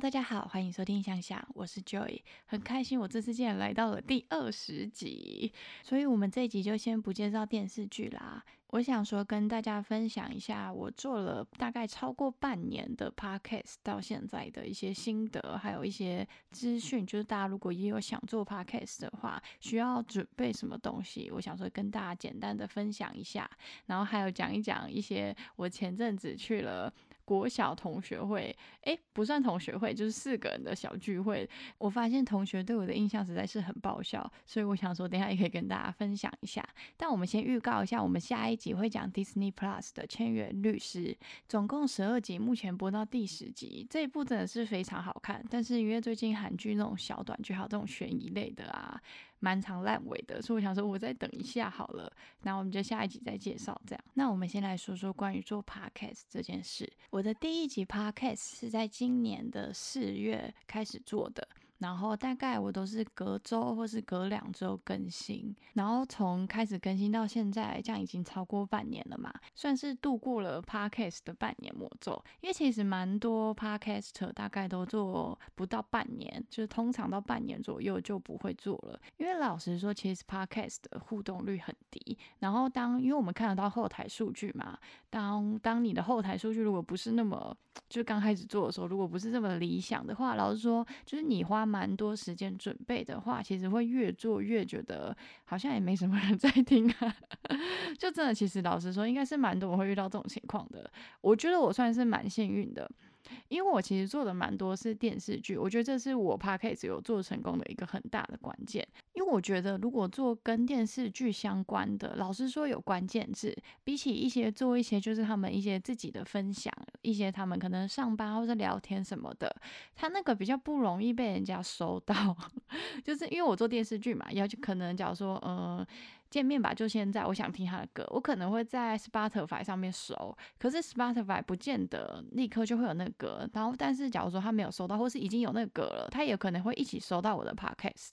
大家好，欢迎收听想想，我是 Joy，很开心我这次竟然来到了第二十集，所以我们这一集就先不介绍电视剧啦。我想说跟大家分享一下，我做了大概超过半年的 Podcast 到现在的一些心得，还有一些资讯，就是大家如果也有想做 Podcast 的话，需要准备什么东西，我想说跟大家简单的分享一下，然后还有讲一讲一些我前阵子去了。国小同学会，诶，不算同学会，就是四个人的小聚会。我发现同学对我的印象实在是很爆笑，所以我想说，等下也可以跟大家分享一下。但我们先预告一下，我们下一集会讲 Disney Plus 的《千元律师》，总共十二集，目前播到第十集。这一部真的是非常好看，但是因为最近韩剧那种小短剧，还有这种悬疑类的啊。蛮长烂尾的，所以我想说，我再等一下好了。那我们就下一集再介绍这样。那我们先来说说关于做 podcast 这件事。我的第一集 podcast 是在今年的四月开始做的。然后大概我都是隔周或是隔两周更新，然后从开始更新到现在，这样已经超过半年了嘛，算是度过了 podcast 的半年魔咒。因为其实蛮多 podcaster 大概都做不到半年，就是通常到半年左右就不会做了。因为老实说，其实 podcast 的互动率很低。然后当因为我们看得到后台数据嘛，当当你的后台数据如果不是那么，就刚开始做的时候，如果不是这么理想的话，老实说，就是你花。蛮多时间准备的话，其实会越做越觉得好像也没什么人 在听啊。就真的，其实老实说，应该是蛮多人会遇到这种情况的。我觉得我算是蛮幸运的。因为我其实做的蛮多是电视剧，我觉得这是我 podcast 有做成功的一个很大的关键。因为我觉得如果做跟电视剧相关的，老实说有关键字，比起一些做一些就是他们一些自己的分享，一些他们可能上班或者聊天什么的，他那个比较不容易被人家收到。就是因为我做电视剧嘛，要去可能假如说，嗯。见面吧，就现在。我想听他的歌，我可能会在 Spotify 上面搜，可是 Spotify 不见得立刻就会有那个歌。然后，但是假如说他没有收到，或是已经有那个歌了，他也可能会一起收到我的 Podcast。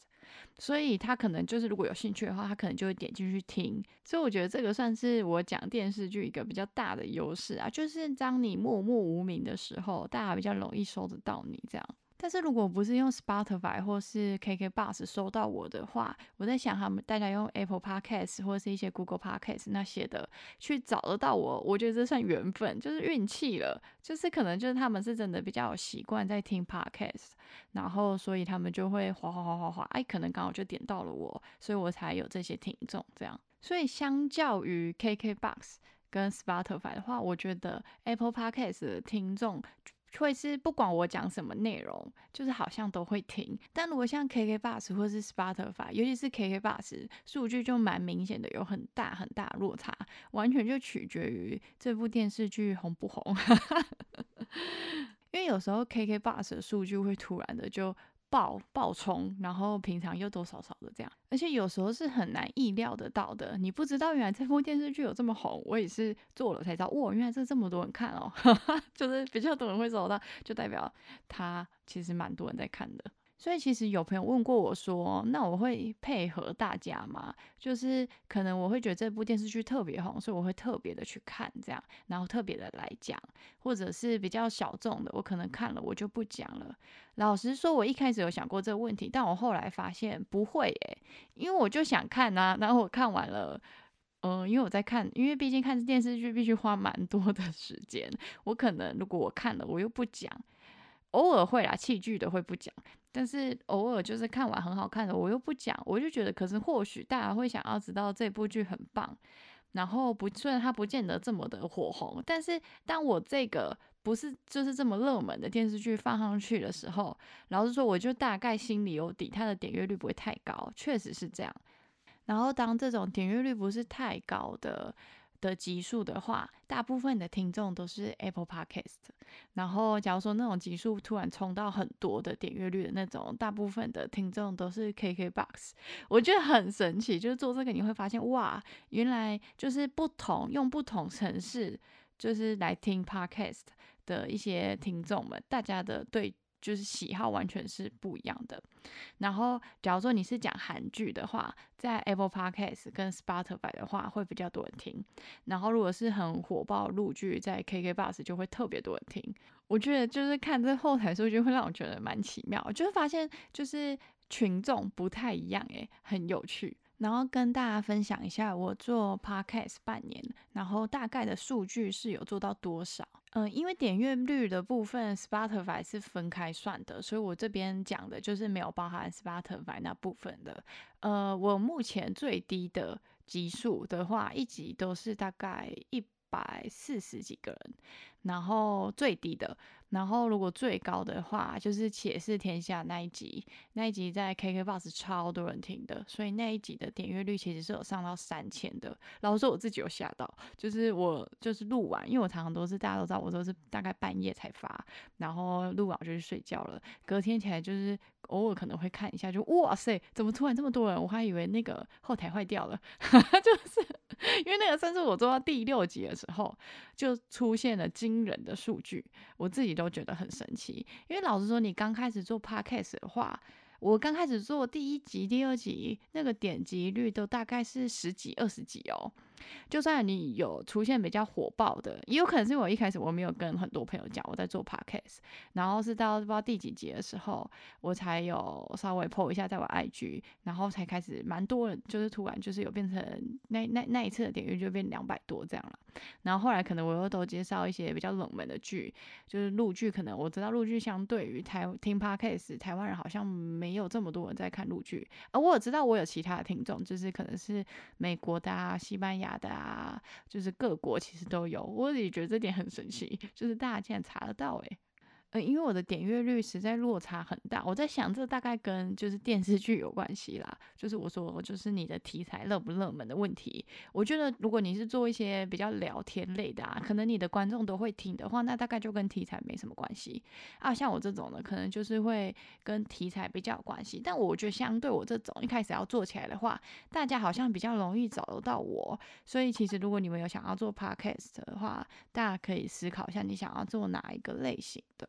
所以他可能就是如果有兴趣的话，他可能就会点进去听。所以我觉得这个算是我讲电视剧一个比较大的优势啊，就是当你默默无名的时候，大家比较容易收得到你这样。但是如果不是用 Spotify 或是 KK Bus 收到我的话，我在想他们大家用 Apple Podcast 或是一些 Google Podcast 那些的去找得到我，我觉得这算缘分，就是运气了。就是可能就是他们是真的比较有习惯在听 Podcast，然后所以他们就会哗哗哗哗哗，哎，可能刚好就点到了我，所以我才有这些听众这样。所以相较于 KK Bus 跟 Spotify 的话，我觉得 Apple Podcast 的听众。会是不管我讲什么内容，就是好像都会听。但如果像 KK Bus 或是 Spotify，尤其是 KK Bus，数据就蛮明显的有很大很大落差，完全就取决于这部电视剧红不红。因为有时候 KK Bus 的数据会突然的就。爆爆冲，然后平常又多少少的这样，而且有时候是很难意料得到的。你不知道原来这部电视剧有这么红，我也是做了才知道，哇，原来这这么多人看哦，就是比较多人会收到，就代表他其实蛮多人在看的。所以其实有朋友问过我说：“那我会配合大家吗？就是可能我会觉得这部电视剧特别红，所以我会特别的去看这样，然后特别的来讲，或者是比较小众的，我可能看了我就不讲了。老实说，我一开始有想过这个问题，但我后来发现不会诶，因为我就想看啊，然后我看完了，嗯，因为我在看，因为毕竟看电视剧必须花蛮多的时间，我可能如果我看了我又不讲。”偶尔会啦，器具的会不讲，但是偶尔就是看完很好看的，我又不讲，我就觉得，可是或许大家会想要知道这部剧很棒，然后不，虽然它不见得这么的火红，但是当我这个不是就是这么热门的电视剧放上去的时候，老实说，我就大概心里有底，它的点阅率不会太高，确实是这样。然后当这种点阅率不是太高的。的集数的话，大部分的听众都是 Apple Podcast。然后，假如说那种集数突然冲到很多的点阅率的那种，大部分的听众都是 KK Box。我觉得很神奇，就是做这个你会发现，哇，原来就是不同用不同城市，就是来听 Podcast 的一些听众们，大家的对就是喜好完全是不一样的。然后，假如说你是讲韩剧的话，在 Apple Podcast 跟 Spotify 的话会比较多人听。然后，如果是很火爆陆剧，在 KK Bus 就会特别多人听。我觉得就是看这后台数据会让我觉得蛮奇妙，就会发现就是群众不太一样，诶，很有趣。然后跟大家分享一下，我做 podcast 半年，然后大概的数据是有做到多少？嗯，因为点阅率的部分 Spotify 是分开算的，所以我这边讲的就是没有包含 Spotify 那部分的。呃，我目前最低的集数的话，一集都是大概一百四十几个人，然后最低的。然后，如果最高的话，就是《且是天下》那一集，那一集在 KKBOX 超多人听的，所以那一集的点阅率其实是有上到三千的。老实说，我自己有吓到，就是我就是录完，因为我常常都是大家都知道，我都是大概半夜才发，然后录完我就去睡觉了，隔天起来就是偶尔可能会看一下，就哇塞，怎么突然这么多人？我还以为那个后台坏掉了，就是因为那个，算是我做到第六集的时候，就出现了惊人的数据，我自己都。都觉得很神奇，因为老实说，你刚开始做 podcast 的话，我刚开始做第一集、第二集，那个点击率都大概是十几、二十几哦。就算你有出现比较火爆的，也有可能是我一开始我没有跟很多朋友讲我在做 podcast，然后是到不知道第几集的时候，我才有稍微 po 一下在我 IG，然后才开始蛮多人，就是突然就是有变成那那那一次的点阅就变两百多这样了。然后后来可能我又都介绍一些比较冷门的剧，就是陆剧，可能我知道陆剧相对于台听 podcast，台湾人好像没有这么多人在看陆剧，而我也知道我有其他的听众，就是可能是美国的啊、西班牙的啊，就是各国其实都有，我也觉得这点很神奇，就是大家竟然查得到诶。因为我的点阅率实在落差很大，我在想这大概跟就是电视剧有关系啦。就是我说，就是你的题材热不热门的问题。我觉得如果你是做一些比较聊天类的啊，可能你的观众都会听的话，那大概就跟题材没什么关系啊。像我这种的，可能就是会跟题材比较有关系。但我觉得相对我这种一开始要做起来的话，大家好像比较容易找得到我。所以其实如果你们有想要做 podcast 的话，大家可以思考一下，你想要做哪一个类型的。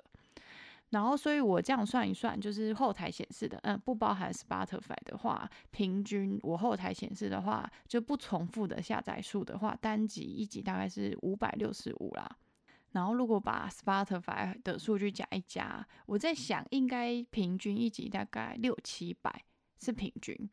然后，所以我这样算一算，就是后台显示的，嗯，不包含 Spotify 的话，平均我后台显示的话，就不重复的下载数的话，单集一集大概是五百六十五啦。然后如果把 Spotify 的数据加一加，我在想应该平均一集大概六七百是平均。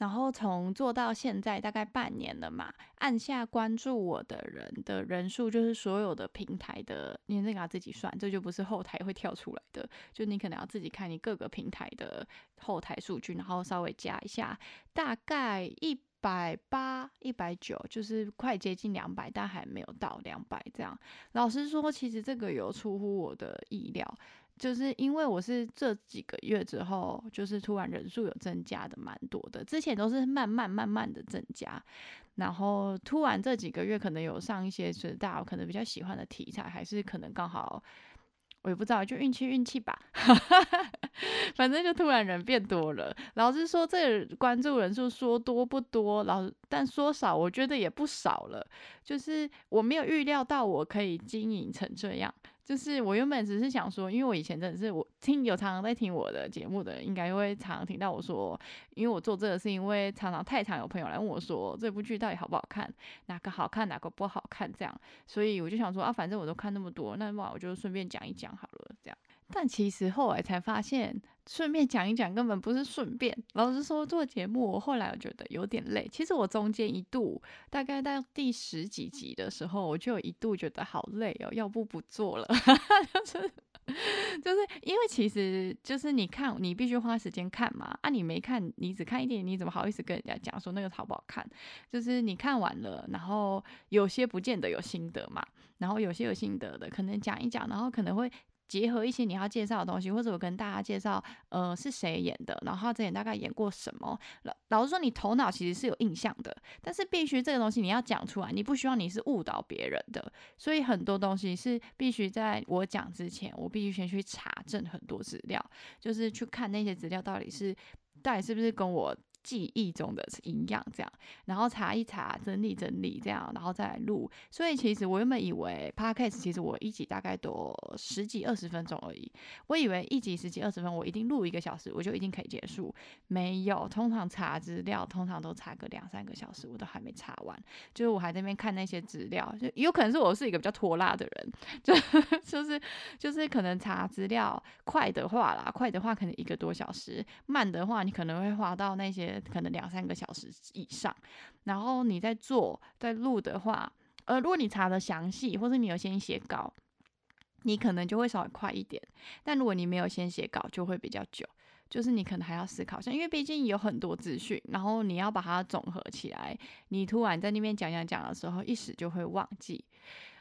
然后从做到现在大概半年了嘛，按下关注我的人的人数就是所有的平台的，你那个要自己算，这就不是后台会跳出来的，就你可能要自己看你各个平台的后台数据，然后稍微加一下，大概一百八、一百九，就是快接近两百，但还没有到两百这样。老实说，其实这个有出乎我的意料。就是因为我是这几个月之后，就是突然人数有增加的蛮多的，之前都是慢慢慢慢的增加，然后突然这几个月可能有上一些就是大家可能比较喜欢的题材，还是可能刚好我也不知道，就运气运气吧，反正就突然人变多了。老实说，这关注人数说多不多，老但说少，我觉得也不少了。就是我没有预料到我可以经营成这样。就是我原本只是想说，因为我以前真的是我听有常常在听我的节目的人，应该会常常听到我说，因为我做这个是因为常常太常有朋友来问我说这部剧到底好不好看，哪个好看哪个不好看这样，所以我就想说啊，反正我都看那么多，那么我就顺便讲一讲好了这样。但其实后来才发现。顺便讲一讲，根本不是顺便。老实说，做节目，我后来我觉得有点累。其实我中间一度，大概到第十几集的时候，我就一度觉得好累哦，要不不做了。就是就是因为其实就是你看，你必须花时间看嘛。啊，你没看，你只看一点，你怎么好意思跟人家讲说那个好不好看？就是你看完了，然后有些不见得有心得嘛，然后有些有心得的，可能讲一讲，然后可能会。结合一些你要介绍的东西，或者我跟大家介绍，呃，是谁演的，然后他之前大概演过什么。老老实说，你头脑其实是有印象的，但是必须这个东西你要讲出来，你不希望你是误导别人的，所以很多东西是必须在我讲之前，我必须先去查证很多资料，就是去看那些资料到底是到底是不是跟我记忆中的营养这样，然后查一查，整理整理这样，然后再来录。所以其实我原本以为 podcast 其实我一集大概多十几二十分钟而已，我以为一集十几二十分我一定录一个小时，我就一定可以结束。没有，通常查资料通常都查个两三个小时，我都还没查完，就是我还在那边看那些资料，就有可能是我是一个比较拖拉的人，就就是就是可能查资料快的话啦，快的话可能一个多小时，慢的话你可能会花到那些。可能两三个小时以上，然后你在做在录的话，呃，如果你查的详细，或者你有先写稿，你可能就会稍微快一点。但如果你没有先写稿，就会比较久，就是你可能还要思考一下，因为毕竟有很多资讯，然后你要把它总合起来，你突然在那边讲讲讲的时候，一时就会忘记。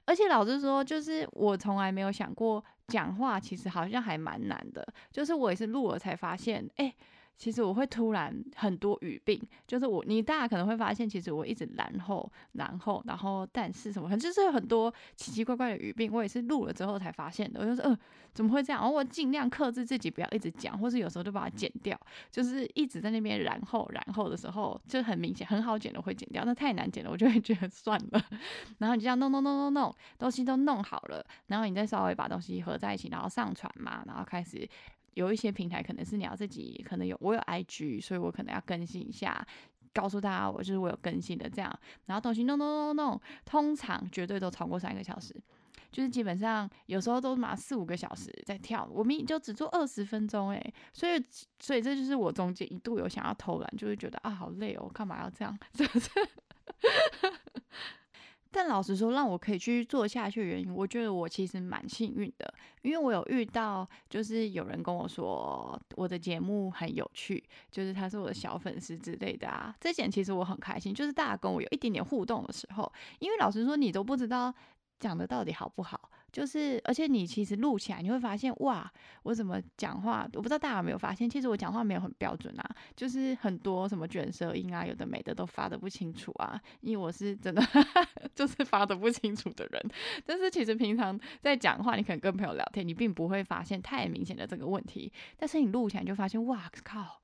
而且老实说，就是我从来没有想过讲话，其实好像还蛮难的。就是我也是录了才发现，哎。其实我会突然很多语病，就是我你大家可能会发现，其实我一直然后然后然后但是什么，反正就是有很多奇奇怪怪的语病，我也是录了之后才发现的。我就说，呃，怎么会这样？我尽量克制自己不要一直讲，或是有时候就把它剪掉，就是一直在那边然后然后的时候，就很明显很好剪的会剪掉，那太难剪了，我就会觉得 算了。然后你这样弄弄弄弄弄，东西都弄好了，然后你再稍微把东西合在一起，然后上传嘛，然后开始。有一些平台可能是你要自己，可能有我有 IG，所以我可能要更新一下，告诉大家我就是我有更新的这样，然后东西弄弄弄弄，通常绝对都超过三个小时，就是基本上有时候都嘛四五个小时在跳，我明就只做二十分钟诶，所以所以这就是我中间一度有想要偷懒，就是觉得啊好累哦，干嘛要这样？是不是？但老实说，让我可以去做下去的原因，我觉得我其实蛮幸运的，因为我有遇到，就是有人跟我说我的节目很有趣，就是他是我的小粉丝之类的啊，这点其实我很开心，就是大家跟我有一点点互动的时候，因为老实说，你都不知道讲的到底好不好。就是，而且你其实录起来，你会发现，哇，我怎么讲话？我不知道大家有没有发现，其实我讲话没有很标准啊，就是很多什么卷舌音啊，有的没的都发的不清楚啊。因为我是真的 就是发的不清楚的人。但是其实平常在讲话，你可能跟朋友聊天，你并不会发现太明显的这个问题。但是你录起来就发现，哇靠，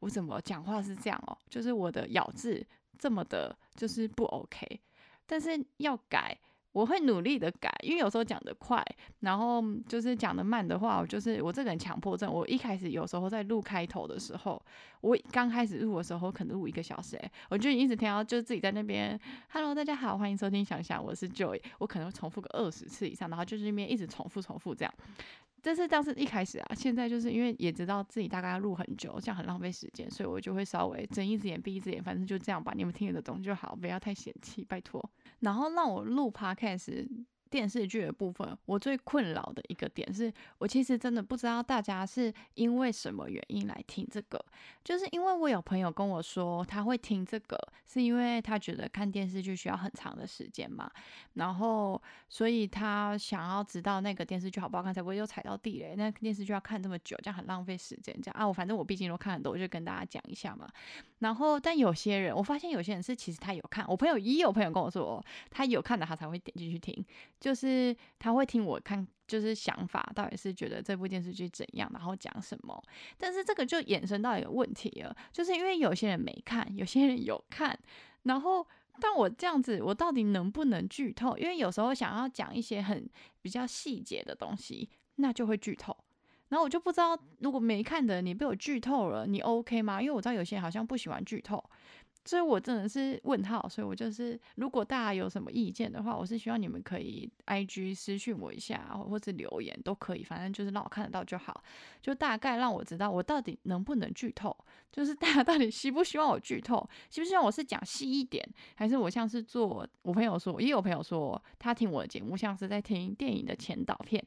我怎么讲话是这样哦？就是我的咬字这么的，就是不 OK。但是要改。我会努力的改，因为有时候讲的快，然后就是讲的慢的话，我就是我这个人强迫症。我一开始有时候在录开头的时候，我刚开始录的时候可能录一个小时，哎，我就一直听到就自己在那边，Hello，大家好，欢迎收听想想，我是 Joy，我可能重复个二十次以上，然后就是那边一直重复重复这样。这是当时一开始啊，现在就是因为也知道自己大概要录很久，这样很浪费时间，所以我就会稍微睁一只眼闭一只眼，反正就这样吧，你们听得懂就好，不要太嫌弃，拜托。然后让我录 podcast。电视剧的部分，我最困扰的一个点是，我其实真的不知道大家是因为什么原因来听这个。就是因为我有朋友跟我说，他会听这个，是因为他觉得看电视剧需要很长的时间嘛，然后所以他想要知道那个电视剧好不好看，才不会又踩到地雷。那电视剧要看这么久，这样很浪费时间。这样啊，我反正我毕竟都看很多，我就跟大家讲一下嘛。然后，但有些人，我发现有些人是其实他有看，我朋友也有朋友跟我说，他有看的，他才会点进去听。就是他会听我看，就是想法到底是觉得这部电视剧怎样，然后讲什么。但是这个就衍生到一个问题了，就是因为有些人没看，有些人有看。然后，但我这样子，我到底能不能剧透？因为有时候想要讲一些很比较细节的东西，那就会剧透。然后我就不知道，如果没看的你被我剧透了，你 OK 吗？因为我知道有些人好像不喜欢剧透。所以我真的是问号，所以我就是，如果大家有什么意见的话，我是希望你们可以 I G 私讯我一下，或者留言都可以，反正就是让我看得到就好，就大概让我知道我到底能不能剧透，就是大家到底希不希望我剧透，希不希望我是讲细一点，还是我像是做我朋友说，也有朋友说他听我的节目像是在听电影的前导片，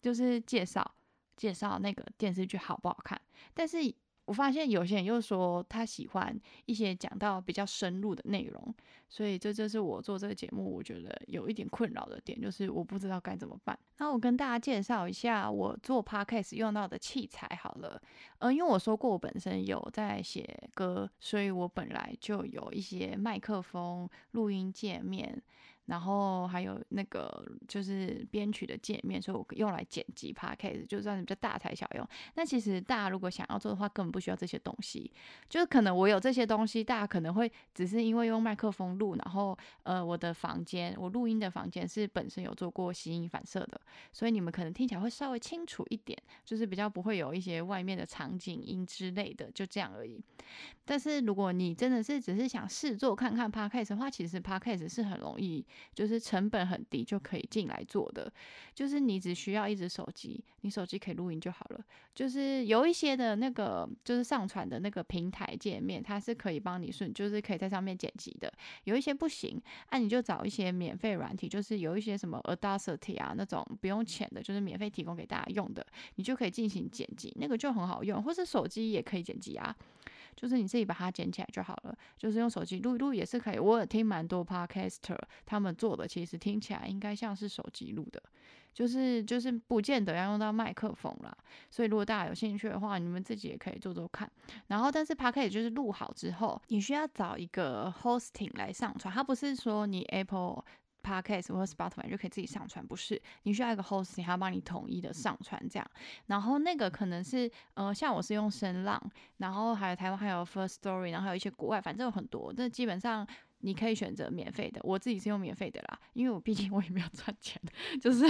就是介绍介绍那个电视剧好不好看，但是。我发现有些人又说他喜欢一些讲到比较深入的内容，所以这就是我做这个节目我觉得有一点困扰的点，就是我不知道该怎么办。那我跟大家介绍一下我做 podcast 用到的器材好了，嗯，因为我说过我本身有在写歌，所以我本来就有一些麦克风、录音界面。然后还有那个就是编曲的界面，所以我用来剪辑 podcast，就算是比较大材小用。那其实大家如果想要做的话，根本不需要这些东西，就是可能我有这些东西，大家可能会只是因为用麦克风录，然后呃我的房间，我录音的房间是本身有做过吸音反射的，所以你们可能听起来会稍微清楚一点，就是比较不会有一些外面的场景音之类的，就这样而已。但是如果你真的是只是想试做看看 podcast 的话，其实 podcast 是很容易，就是成本很低就可以进来做的。就是你只需要一只手机，你手机可以录音就好了。就是有一些的那个，就是上传的那个平台界面，它是可以帮你顺，就是可以在上面剪辑的。有一些不行，那你就找一些免费软体，就是有一些什么 Audacity 啊那种不用钱的，就是免费提供给大家用的，你就可以进行剪辑，那个就很好用，或是手机也可以剪辑啊。就是你自己把它捡起来就好了，就是用手机录一录也是可以。我有听蛮多 podcaster 他们做的，其实听起来应该像是手机录的，就是就是不见得要用到麦克风啦。所以如果大家有兴趣的话，你们自己也可以做做看。然后，但是 podcast 就是录好之后，你需要找一个 hosting 来上传，它不是说你 Apple。Podcast 或者 Spotify 就可以自己上传，不是？你需要一个 hosting，还要帮你统一的上传这样。然后那个可能是，呃，像我是用声浪，然后还有台湾还有 First Story，然后还有一些国外，反正有很多。那基本上。你可以选择免费的，我自己是用免费的啦，因为我毕竟我也没有赚钱，就是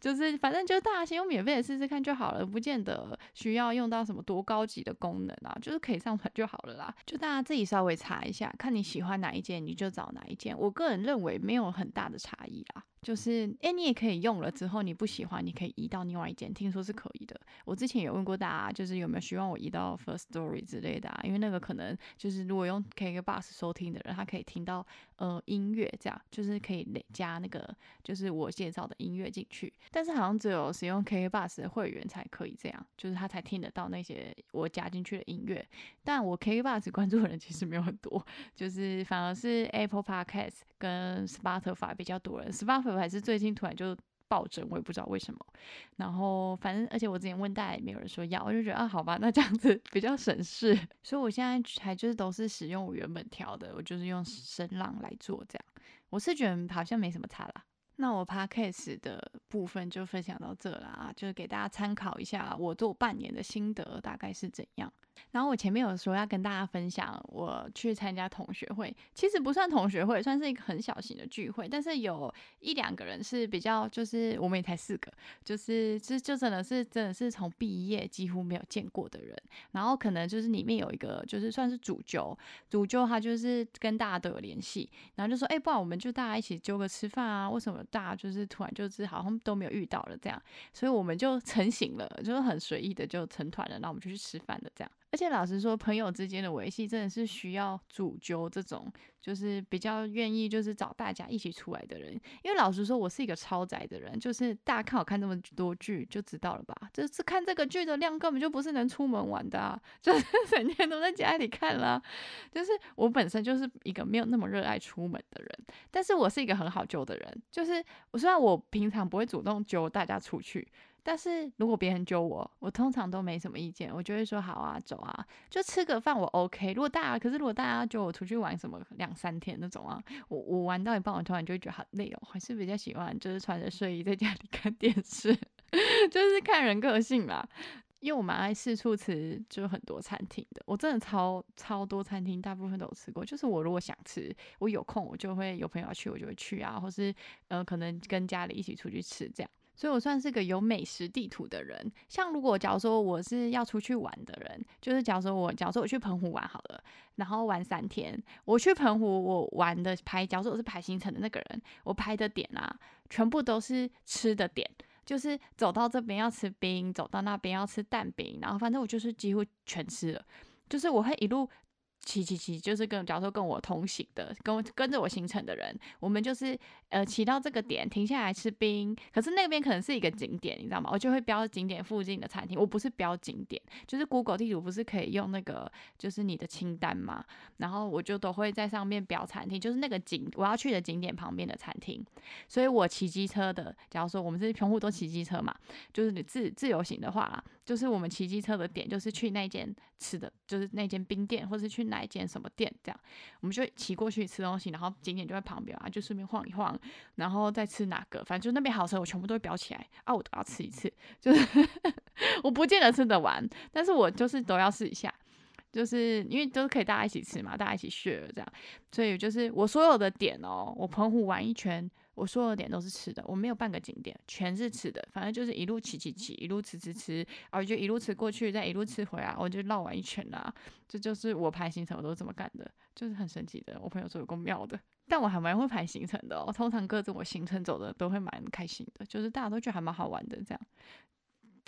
就是反正就大家先用免费的试试看就好了，不见得需要用到什么多高级的功能啊，就是可以上传就好了啦。就大家自己稍微查一下，看你喜欢哪一件你就找哪一件。我个人认为没有很大的差异啊。就是，哎，你也可以用了之后，你不喜欢，你可以移到另外一间，听说是可以的。我之前也问过大家，就是有没有希望我移到 First Story 之类的啊？因为那个可能就是如果用 KK Bus 收听的人，他可以听到呃音乐，这样就是可以累加那个就是我介绍的音乐进去。但是好像只有使用 KK Bus 的会员才可以这样，就是他才听得到那些我加进去的音乐。但我 KK Bus 关注的人其实没有很多，就是反而是 Apple Podcast 跟 Spotify 比较多人，Spotify。是最近突然就暴增，我也不知道为什么。然后反正，而且我之前问大家也没有人说要，我就觉得啊，好吧，那这样子比较省事。所以我现在还就是都是使用我原本调的，我就是用声浪来做这样。我是觉得好像没什么差啦。那我 podcast 的部分就分享到这啦，就是给大家参考一下我做半年的心得大概是怎样。然后我前面有说要跟大家分享，我去参加同学会，其实不算同学会，算是一个很小型的聚会，但是有一两个人是比较，就是我们也才四个，就是就就真的是真的是从毕业几乎没有见过的人，然后可能就是里面有一个就是算是主揪，主揪他就是跟大家都有联系，然后就说，哎，不然我们就大家一起揪个吃饭啊？为什么大家就是突然就是好像都没有遇到了这样？所以我们就成型了，就是很随意的就成团了，那我们就去吃饭的这样。而且老实说，朋友之间的维系真的是需要主揪这种，就是比较愿意就是找大家一起出来的人。因为老实说，我是一个超宅的人，就是大家看我看这么多剧就知道了吧？就是看这个剧的量根本就不是能出门玩的，啊 就是整天都在家里看啦。就是我本身就是一个没有那么热爱出门的人，但是我是一个很好揪的人。就是我虽然我平常不会主动揪大家出去。但是如果别人揪我，我通常都没什么意见，我就会说好啊，走啊，就吃个饭我 OK。如果大家，可是如果大家揪我出去玩什么两三天那种啊，我我玩到一半，我突然就会觉得很累哦，还是比较喜欢就是穿着睡衣在家里看电视，就是看人个性啦。因为我蛮爱四处吃，就很多餐厅的，我真的超超多餐厅，大部分都有吃过。就是我如果想吃，我有空我就会有朋友要去，我就会去啊，或是呃可能跟家里一起出去吃这样。所以我算是个有美食地图的人。像如果假如说我是要出去玩的人，就是假如说我假如说我去澎湖玩好了，然后玩三天，我去澎湖我玩的排，假如说我是排行程的那个人，我排的点啊，全部都是吃的点，就是走到这边要吃冰，走到那边要吃蛋饼，然后反正我就是几乎全吃了，就是我会一路。骑骑骑，就是跟假如说跟我同行的，跟我跟着我行程的人，我们就是呃骑到这个点停下来吃冰，可是那边可能是一个景点，你知道吗？我就会标景点附近的餐厅，我不是标景点，就是 Google 地图不是可以用那个就是你的清单嘛，然后我就都会在上面标餐厅，就是那个景我要去的景点旁边的餐厅，所以我骑机车的，假如说我们是全部都骑机车嘛，就是你自自由行的话啦。就是我们骑机车的点，就是去那间吃的，就是那间冰店，或是去哪一间什么店，这样。我们就骑过去吃东西，然后景点就在旁边啊，就顺便晃一晃，然后再吃哪个，反正就那边好吃，我全部都会标起来。啊，我都要吃一次，就是 我不见得吃得完，但是我就是都要试一下，就是因为都是可以大家一起吃嘛，大家一起 share 这样，所以就是我所有的点哦，我澎湖玩一圈。我所有点都是吃的，我没有半个景点，全是吃的。反正就是一路骑骑骑，一路吃吃吃，然后就一路吃过去，再一路吃回来，我就绕完一圈啦。这就是我排行程，我都是这么干的，就是很神奇的。我朋友说有够妙的，但我还蛮会排行程的我。通常各自我行程走的都会蛮开心的，就是大家都觉得还蛮好玩的这样。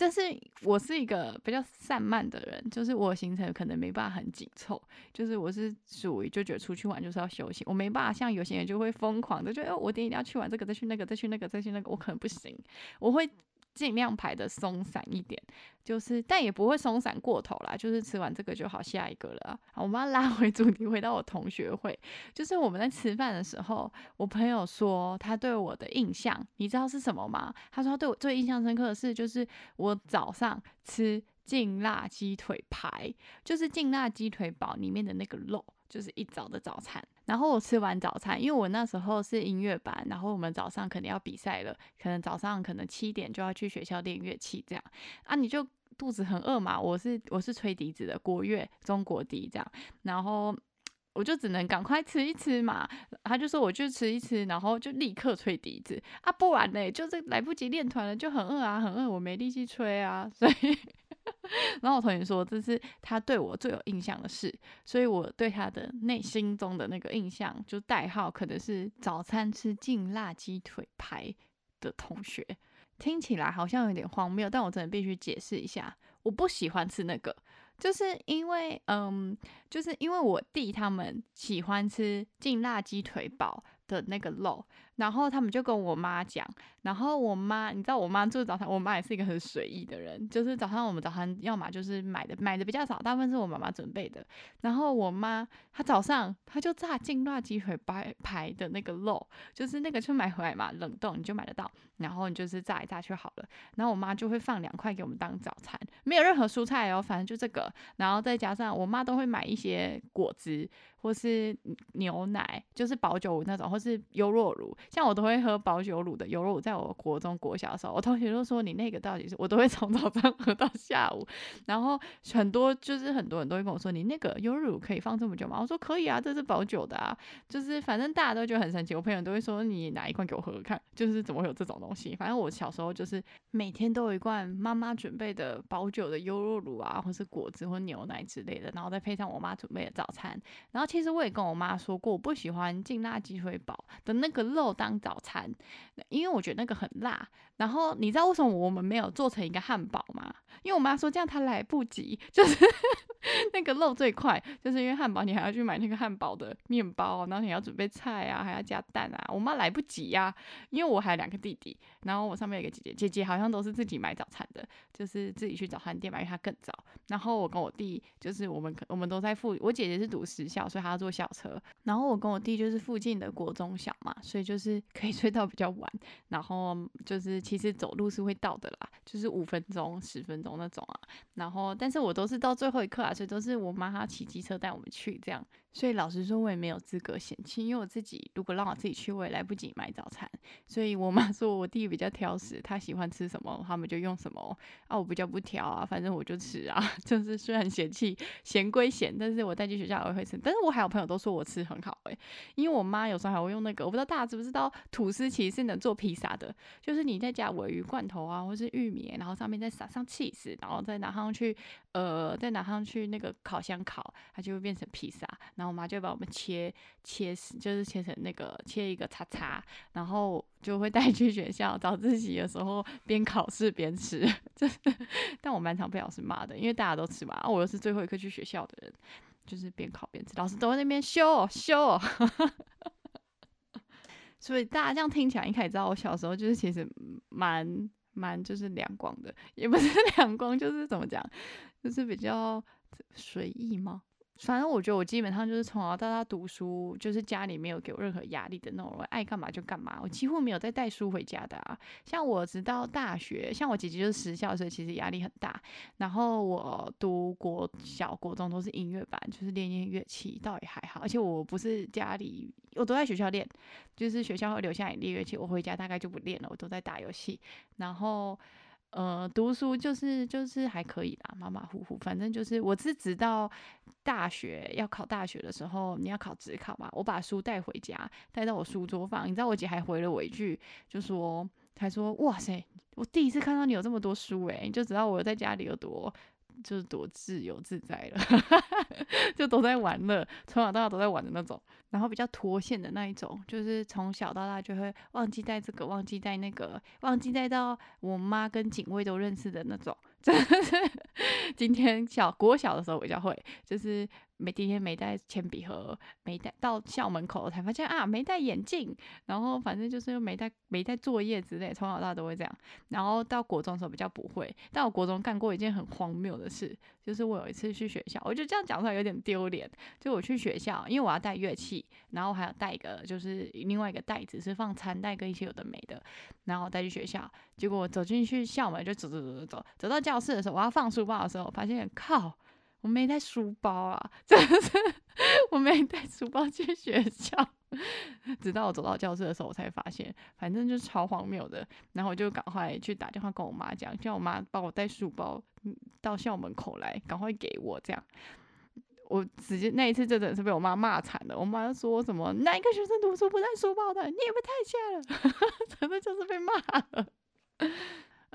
但是我是一个比较散漫的人，就是我行程可能没办法很紧凑，就是我是属于就觉得出去玩就是要休息，我没办法像有些人就会疯狂的，就哎我一定要去玩这个，再去那个，再去那个，再去那个，我可能不行，我会。尽量排的松散一点，就是但也不会松散过头啦。就是吃完这个就好，下一个了。好，我们要拉回主题，回到我同学会。就是我们在吃饭的时候，我朋友说他对我的印象，你知道是什么吗？他说他对我最印象深刻的是，就是我早上吃劲辣鸡腿排，就是劲辣鸡腿堡里面的那个肉。就是一早的早餐，然后我吃完早餐，因为我那时候是音乐班，然后我们早上肯定要比赛了，可能早上可能七点就要去学校练乐器，这样啊，你就肚子很饿嘛。我是我是吹笛子的，国乐中国笛这样，然后我就只能赶快吃一吃嘛。他就说我就吃一吃，然后就立刻吹笛子啊，不然呢就是来不及练团了，就很饿啊，很饿，我没力气吹啊，所以。然后我同学说，这是他对我最有印象的事，所以我对他的内心中的那个印象，就代号可能是早餐吃劲辣鸡腿排的同学。听起来好像有点荒谬，但我真的必须解释一下，我不喜欢吃那个，就是因为，嗯，就是因为我弟他们喜欢吃劲辣鸡腿堡的那个肉。然后他们就跟我妈讲，然后我妈，你知道我妈做早餐，我妈也是一个很随意的人，就是早上我们早餐要么就是买的，买的比较少，大部分是我妈妈准备的。然后我妈她早上她就炸劲辣鸡腿排排的那个肉，就是那个就买回来嘛，冷冻你就买得到，然后你就是炸一炸就好了。然后我妈就会放两块给我们当早餐，没有任何蔬菜哦，反正就这个，然后再加上我妈都会买一些果汁或是牛奶，就是保酒乳那种，或是优酪乳。像我都会喝保酒乳的优酪乳，在我国中国小的时候，我同学都说你那个到底是，我都会从早上喝到下午。然后很多就是很多人都会跟我说，你那个优酪乳可以放这么久吗？我说可以啊，这是保酒的啊。就是反正大家都觉得很神奇，我朋友都会说你拿一罐给我喝喝看，就是怎么会有这种东西？反正我小时候就是每天都有一罐妈妈准备的保酒的优酪乳啊，或是果汁或牛奶之类的，然后再配上我妈准备的早餐。然后其实我也跟我妈说过，我不喜欢劲辣鸡腿堡的那个肉。当早餐，因为我觉得那个很辣。然后你知道为什么我们没有做成一个汉堡吗？因为我妈说这样她来不及，就是那个肉最快，就是因为汉堡你还要去买那个汉堡的面包，然后你要准备菜啊，还要加蛋啊，我妈来不及呀。因为我还有两个弟弟，然后我上面有一个姐姐，姐姐好像都是自己买早餐的，就是自己去早餐店买，因为她更早。然后我跟我弟就是我们我们都在附，我姐姐是读私校，所以他坐校车，然后我跟我弟就是附近的国中小嘛，所以就是 可以睡到比较晚，然后就是。其实走路是会到的啦，就是五分钟、十分钟那种啊。然后，但是我都是到最后一刻啊，所以都是我妈她骑机车带我们去这样。所以老实说，我也没有资格嫌弃，因为我自己如果让我自己去，我也来不及买早餐。所以我妈说我弟比较挑食，他喜欢吃什么，他们就用什么啊。我比较不挑啊，反正我就吃啊。就是虽然嫌弃，嫌归嫌，但是我带去学校我会吃。但是我还有朋友都说我吃很好诶，因为我妈有时候还会用那个，我不知道大家知不知道，吐司其实是能做披萨的，就是你在加尾鱼罐头啊，或是玉米，然后上面再撒上 cheese，然后再拿上去，呃，再拿上去那个烤箱烤，它就会变成披萨。然后我妈就把我们切切，就是切成那个切一个叉叉，然后就会带去学校早自习的时候边考试边吃。就是，但我蛮常被老师骂的，因为大家都吃嘛，我又是最后一个去学校的人，就是边考边吃，老师都在那边修修。所以大家这样听起来，一开始知道我小时候就是其实蛮蛮就是两光的，也不是 两光，就是怎么讲，就是比较随意吗？反正我觉得我基本上就是从小到大读书，就是家里没有给我任何压力的那种，爱干嘛就干嘛。我几乎没有再带书回家的啊。像我直到大学，像我姐姐就是实校，所以其实压力很大。然后我读国小、国中都是音乐班，就是练练乐器，倒也还好。而且我不是家里，我都在学校练，就是学校会留下来练乐器，我回家大概就不练了，我都在打游戏。然后。呃，读书就是就是还可以啦，马马虎虎，反正就是我是直到大学要考大学的时候，你要考职考嘛，我把书带回家，带到我书桌放。你知道我姐还回了我一句，就说，还说哇塞，我第一次看到你有这么多书诶，你就知道我在家里有多。就是多自由自在了，就都在玩乐，从小到大都在玩的那种。然后比较脱线的那一种，就是从小到大就会忘记带这个，忘记带那个，忘记带到我妈跟警卫都认识的那种。真的是今天小国小的时候比较会，就是每今天没带铅笔盒，没带到校门口才发现啊，没带眼镜，然后反正就是又没带没带作业之类，从小到大都会这样。然后到国中的时候比较不会，但我国中干过一件很荒谬的事，就是我有一次去学校，我觉得这样讲出来有点丢脸。就我去学校，因为我要带乐器，然后还要带一个就是另外一个袋子是放餐袋跟一些有的没的，然后带去学校。结果走进去校门就走走走走走，走到教室的时候，我要放书包的时候，发现靠，我没带书包啊！真的是我没带书包去学校。直到我走到教室的时候，我才发现，反正就是超荒谬的。然后我就赶快去打电话跟我妈讲，叫我妈帮我带书包到校门口来，赶快给我这样。我直接那一次真的是被我妈骂惨了。我妈说什么哪一个学生读书不带书包的？你也不太瞎了，真的就是被骂了。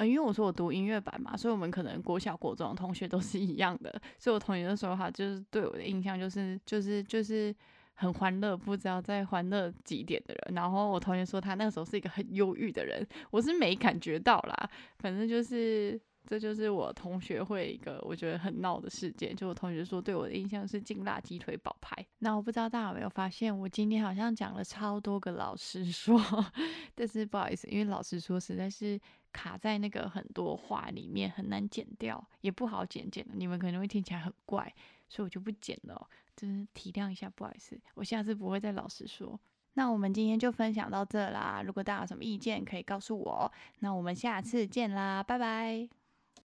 因为我说我读音乐班嘛，所以我们可能国小、国中同学都是一样的，所以我同学的時候哈就是对我的印象就是就是就是很欢乐，不知道在欢乐几点的人。然后我同学说他那个时候是一个很忧郁的人，我是没感觉到啦，反正就是。这就是我同学会一个我觉得很闹的事件，就我同学说对我的印象是劲辣鸡腿堡牌。那我不知道大家有没有发现，我今天好像讲了超多个老师说，但是不好意思，因为老师说实在是卡在那个很多话里面，很难剪掉，也不好剪剪的，你们可能会听起来很怪，所以我就不剪了，就是体谅一下，不好意思，我下次不会再老实说。那我们今天就分享到这啦，如果大家有什么意见可以告诉我，那我们下次见啦，拜拜。